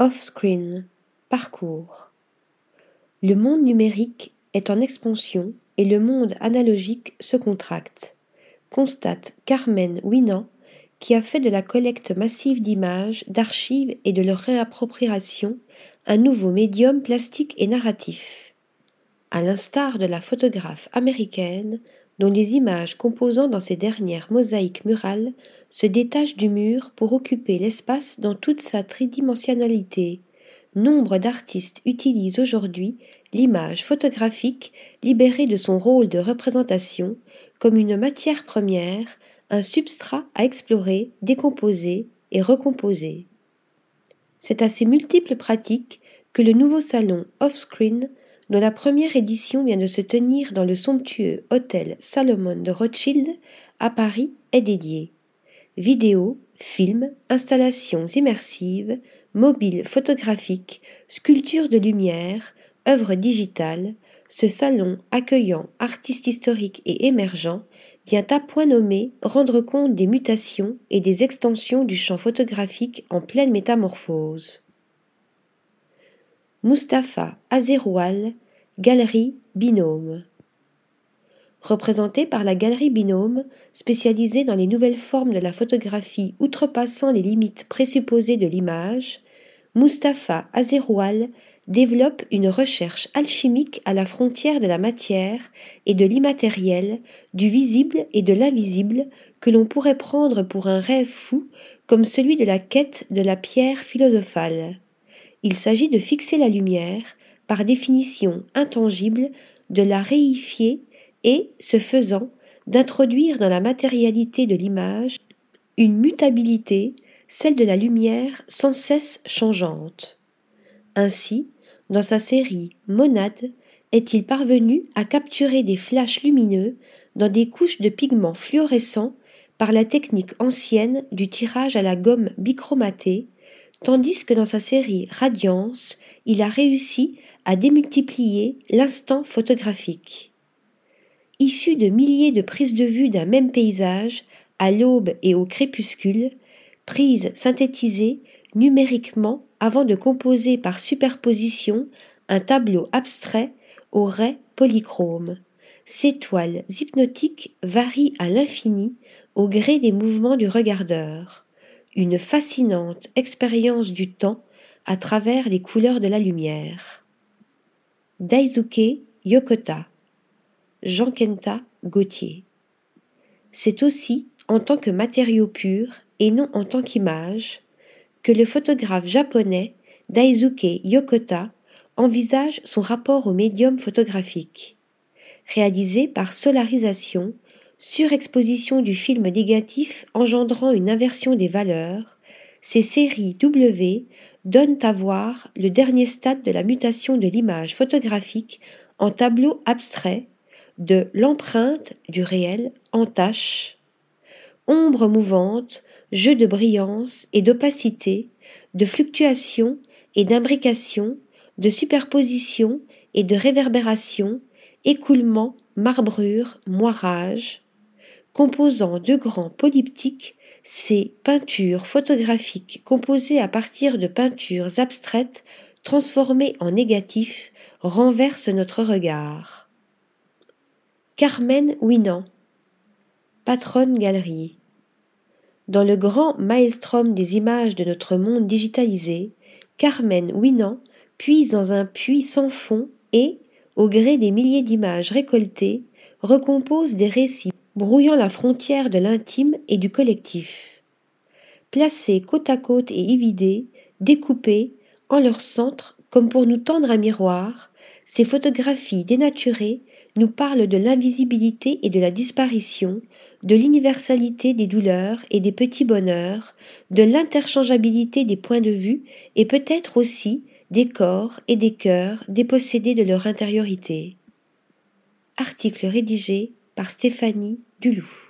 Off-screen. Parcours. Le monde numérique est en expansion et le monde analogique se contracte, constate Carmen Winan, qui a fait de la collecte massive d'images, d'archives et de leur réappropriation un nouveau médium plastique et narratif. À l'instar de la photographe américaine, dont les images composant dans ces dernières mosaïques murales se détachent du mur pour occuper l'espace dans toute sa tridimensionnalité. Nombre d'artistes utilisent aujourd'hui l'image photographique libérée de son rôle de représentation comme une matière première, un substrat à explorer, décomposer et recomposer. C'est à ces multiples pratiques que le nouveau salon Offscreen dont la première édition vient de se tenir dans le somptueux hôtel Salomon de Rothschild à Paris, est dédié. Vidéos, films, installations immersives, mobiles photographiques, sculptures de lumière, œuvres digitales, ce salon accueillant artistes historiques et émergents vient à point nommé rendre compte des mutations et des extensions du champ photographique en pleine métamorphose. Mustapha Azeroual, Galerie Binôme. Représenté par la Galerie Binôme, spécialisée dans les nouvelles formes de la photographie outrepassant les limites présupposées de l'image, Mustapha Azeroual développe une recherche alchimique à la frontière de la matière et de l'immatériel, du visible et de l'invisible que l'on pourrait prendre pour un rêve fou comme celui de la quête de la pierre philosophale il s'agit de fixer la lumière, par définition intangible, de la réifier et, ce faisant, d'introduire dans la matérialité de l'image une mutabilité, celle de la lumière sans cesse changeante. Ainsi, dans sa série Monade, est-il parvenu à capturer des flashs lumineux dans des couches de pigments fluorescents par la technique ancienne du tirage à la gomme bichromatée tandis que dans sa série Radiance, il a réussi à démultiplier l'instant photographique. Issu de milliers de prises de vue d'un même paysage, à l'aube et au crépuscule, prises synthétisées numériquement avant de composer par superposition un tableau abstrait au ray polychrome. Ces toiles hypnotiques varient à l'infini au gré des mouvements du regardeur une fascinante expérience du temps à travers les couleurs de la lumière. Daisuke Yokota, Jean Kenta Gauthier. C'est aussi en tant que matériau pur et non en tant qu'image que le photographe japonais Daisuke Yokota envisage son rapport au médium photographique. Réalisé par solarisation, surexposition du film négatif engendrant une inversion des valeurs, ces séries W donnent à voir le dernier stade de la mutation de l'image photographique en tableau abstrait, de l'empreinte du réel en tâche, ombre mouvante, jeu de brillance et d'opacité, de fluctuation et d'imbrication, de superposition et de réverbération, écoulement, marbrure, moirage, composant de grands polyptyques, ces peintures photographiques composées à partir de peintures abstraites transformées en négatifs renversent notre regard. Carmen Winan, patronne galerie. Dans le grand maelstrom des images de notre monde digitalisé, Carmen Winan puise dans un puits sans fond et, au gré des milliers d'images récoltées, recompose des récits brouillant la frontière de l'intime et du collectif. Placés côte à côte et évidés, découpés, en leur centre, comme pour nous tendre un miroir, ces photographies dénaturées nous parlent de l'invisibilité et de la disparition, de l'universalité des douleurs et des petits bonheurs, de l'interchangeabilité des points de vue et peut-être aussi des corps et des cœurs dépossédés de leur intériorité. Article rédigé par Stéphanie Dulou.